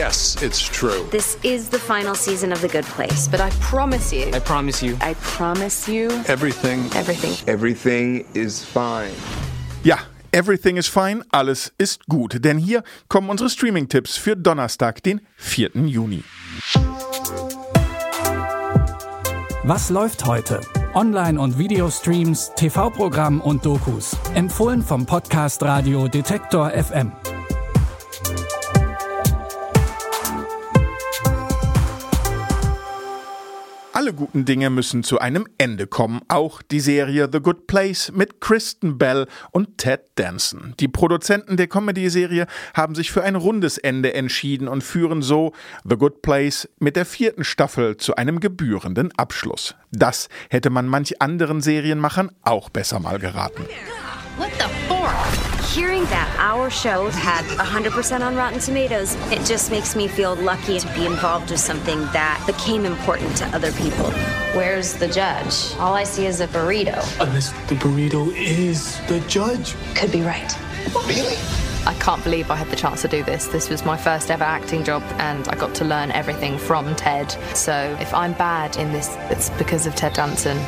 Yes, it's true. This is the final season of The Good Place, but I promise you, I promise you. I promise you, Everything. everything. Everything is fine. Ja, everything is fine, alles ist gut. Denn hier kommen unsere Streaming-Tipps für Donnerstag, den 4. Juni. Was läuft heute? Online- und Videostreams, TV-Programm und Dokus. Empfohlen vom Podcast Radio Detektor FM. Alle guten Dinge müssen zu einem Ende kommen. Auch die Serie The Good Place mit Kristen Bell und Ted Danson. Die Produzenten der Comedy-Serie haben sich für ein rundes Ende entschieden und führen so The Good Place mit der vierten Staffel zu einem gebührenden Abschluss. Das hätte man manch anderen Serienmachern auch besser mal geraten. What the? Hearing that our show had 100% on Rotten Tomatoes, it just makes me feel lucky to be involved with something that became important to other people. Where's the judge? All I see is a burrito. Uh, Unless the burrito is the judge. Could be right. Really? I can't believe I had the chance to do this. This was my first ever acting job, and I got to learn everything from Ted. So if I'm bad in this, it's because of Ted Danson,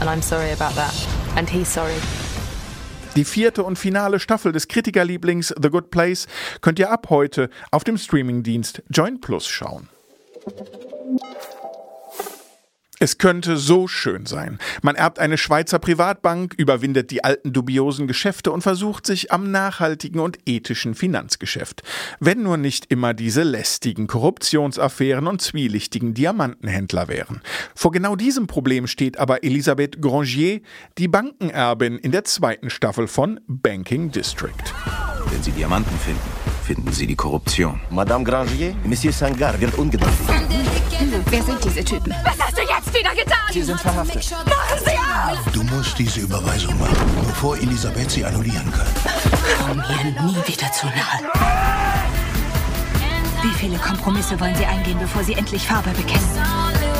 and I'm sorry about that. And he's sorry. Die vierte und finale Staffel des Kritikerlieblings The Good Place könnt ihr ab heute auf dem Streamingdienst Join Plus schauen. Es könnte so schön sein. Man erbt eine Schweizer Privatbank, überwindet die alten dubiosen Geschäfte und versucht sich am nachhaltigen und ethischen Finanzgeschäft. Wenn nur nicht immer diese lästigen Korruptionsaffären und zwielichtigen Diamantenhändler wären. Vor genau diesem Problem steht aber Elisabeth Grangier, die Bankenerbin in der zweiten Staffel von Banking District. Wenn Sie Diamanten finden, finden Sie die Korruption. Madame Grangier, Monsieur Sangar wird ungeduldig. Wer sind diese Typen? Was hast Sie sind verhaftet. Machen Sie auf! Du musst diese Überweisung machen, bevor Elisabeth sie annullieren kann. Komm mir nie wieder zu nahe. Wie viele Kompromisse wollen Sie eingehen, bevor Sie endlich Farbe bekennen?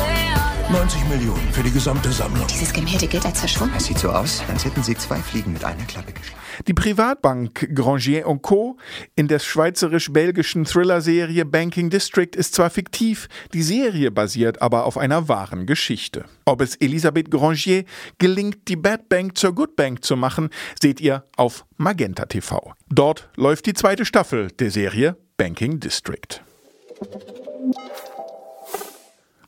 90 Millionen für die gesamte Sammlung. Dieses Gemälde gilt als verschwunden. Es sieht so aus, als hätten Sie zwei Fliegen mit einer Klappe geschlagen. Die Privatbank Grangier Co. in der schweizerisch-belgischen Thriller-Serie Banking District ist zwar fiktiv, die Serie basiert aber auf einer wahren Geschichte. Ob es Elisabeth Grangier gelingt, die Bad Bank zur Good Bank zu machen, seht ihr auf Magenta TV. Dort läuft die zweite Staffel der Serie Banking District.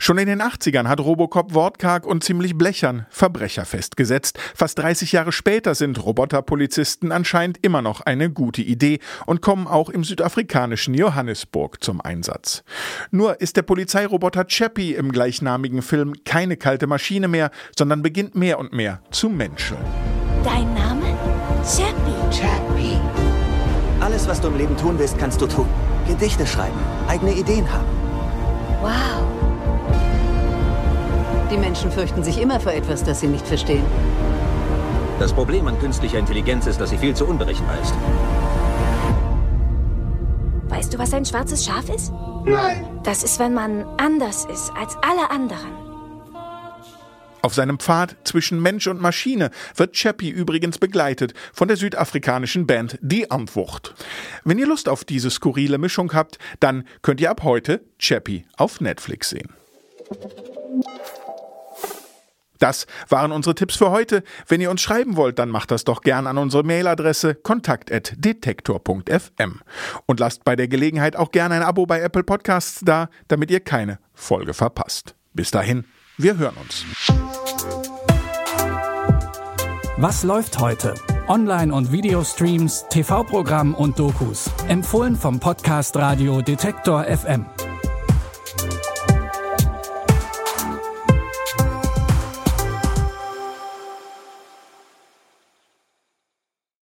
Schon in den 80ern hat Robocop wortkarg und ziemlich blechern Verbrecher festgesetzt. Fast 30 Jahre später sind Roboterpolizisten anscheinend immer noch eine gute Idee und kommen auch im südafrikanischen Johannesburg zum Einsatz. Nur ist der Polizeiroboter Chappie im gleichnamigen Film keine kalte Maschine mehr, sondern beginnt mehr und mehr zu menscheln. Dein Name? Chappie. Chappie. Alles, was du im Leben tun willst, kannst du tun. Gedichte schreiben, eigene Ideen haben. Wow. Die Menschen fürchten sich immer vor etwas, das sie nicht verstehen. Das Problem an künstlicher Intelligenz ist, dass sie viel zu unberechenbar ist. Weißt du, was ein schwarzes Schaf ist? Nein. Das ist, wenn man anders ist als alle anderen. Auf seinem Pfad zwischen Mensch und Maschine wird Chappie übrigens begleitet von der südafrikanischen Band Die Antwort. Wenn ihr Lust auf diese skurrile Mischung habt, dann könnt ihr ab heute Chappie auf Netflix sehen. Das waren unsere Tipps für heute. Wenn ihr uns schreiben wollt, dann macht das doch gern an unsere Mailadresse kontakt.detektor.fm. Und lasst bei der Gelegenheit auch gerne ein Abo bei Apple Podcasts da, damit ihr keine Folge verpasst. Bis dahin, wir hören uns. Was läuft heute? Online- und Videostreams, TV-Programm und Dokus. Empfohlen vom Podcast Radio Detektor FM.